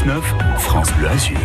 6-9, France Bleu Azur.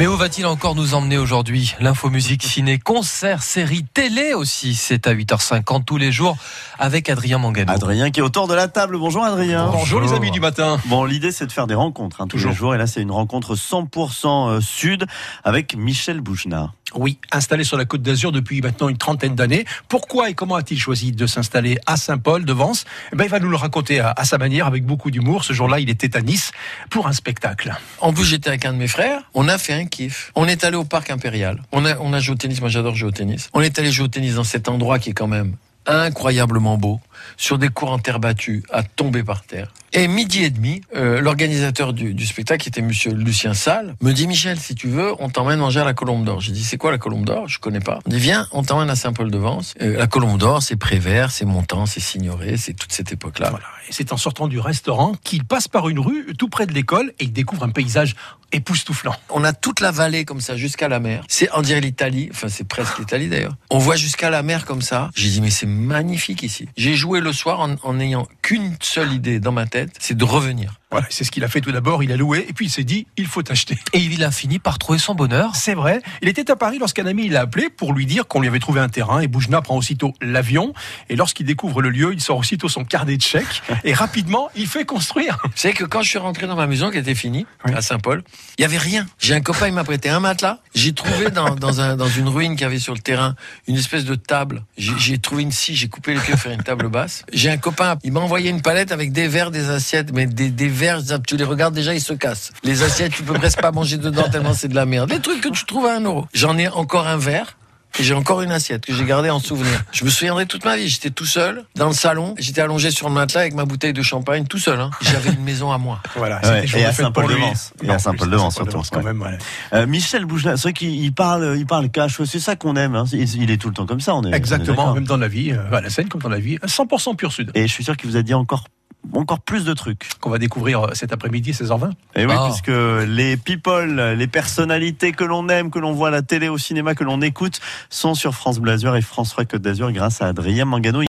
Mais où va-t-il encore nous emmener aujourd'hui L'info musique ciné, concert, série, télé aussi. C'est à 8h50 tous les jours avec Adrien Mangano. Adrien qui est autour de la table. Bonjour Adrien. Bonjour, les amis du matin. Bon, l'idée c'est de faire des rencontres hein, tous Toujours. les jours. Et là, c'est une rencontre 100% euh, sud avec Michel Boujna. Oui, installé sur la Côte d'Azur depuis maintenant une trentaine d'années. Pourquoi et comment a-t-il choisi de s'installer à Saint-Paul de Vence Eh ben, Il va nous le raconter à, sa manière, avec beaucoup d'humour. Ce jour-là, il était à Nice pour un spectacle. En plus, j'étais avec un de mes frères. On a fait un kiff. On est allé au parc impérial. On a, on a joué au tennis. Moi, j'adore jouer au tennis. On est allé jouer au tennis dans cet endroit qui est quand même incroyablement beau, sur des cours en terre battue, à tomber par terre. Et midi et demi, euh, l'organisateur du, du spectacle, qui était Monsieur Lucien Salle, me dit Michel, si tu veux, on t'emmène manger à la Colombe d'Or. J'ai dit c'est quoi la Colombe d'Or? Je connais pas. On dit viens, on t'emmène à Saint-Paul-de-Vence. Euh, la Colombe d'Or, c'est Prévert, c'est Montant, c'est Signoret, c'est toute cette époque-là. Voilà. Et c'est en sortant du restaurant qu'il passe par une rue tout près de l'école et il découvre un paysage époustouflant. On a toute la vallée comme ça jusqu'à la mer. C'est on dirait l'Italie, enfin c'est presque l'Italie d'ailleurs. On voit jusqu'à la mer comme ça. J'ai dit mais c'est magnifique ici. J'ai joué le soir en, en n'ayant qu'une seule idée dans ma tête, c'est de revenir. Voilà, c'est ce qu'il a fait tout d'abord. Il a loué et puis il s'est dit il faut acheter. Et il a fini par trouver son bonheur. C'est vrai. Il était à Paris lorsqu'un ami l'a appelé pour lui dire qu'on lui avait trouvé un terrain et Boujna prend aussitôt l'avion. Et lorsqu'il découvre le lieu, il sort aussitôt son carnet de chèques et rapidement il fait construire. Vous savez que quand je suis rentré dans ma maison qui était finie Oui. à Saint-Paul, il y avait rien. J'ai un copain, il m'a prêté un matelas. J'ai trouvé dans, dans, un, dans une ruine qu'il y avait sur le terrain une espèce de table. J'ai trouvé une scie, j'ai coupé les pieds pour faire une table basse. J'ai un copain, il m'a envoyé une palette avec des verres, des assiettes, mais des, des verres, tu les regardes déjà, ils se cassent. Les assiettes, tu peux presque pas manger dedans tellement c'est de la merde. Des trucs que tu trouves à un euro. J'en ai encore un verre. Et j'ai encore une assiette que j'ai gardée en souvenir. Je me souviendrai toute ma vie. J'étais tout seul dans le salon. J'étais allongé sur le matelas avec ma bouteille de champagne, tout seul. Hein. J'avais une maison à moi. Voilà, Ouais, et de à. Saint-Paul-de-Vence. Et à Saint-Paul-de-Vence, surtout, quand même. ouais. Euh, Michel Boujna, c'est vrai qu'il il parle, il parle cash. C'est ça qu'on aime. hein. Il, il est tout le temps comme ça. On est, on est Exactement, même dans la vie, euh, à la scène comme dans la vie, 100% pur sud, Et je suis sûr qu'il vous a dit encore, encore plus de trucs. qu'on va découvrir euh, cet après-midi, 16h20. Et oui, Ah. puisque les people, les personnalités que l'on aime, que l'on voit à la télé, au cinéma, que l'on écoute, sont sur France Bleu Azur et France 3 Côte d'Azur grâce à Adrien Mangano.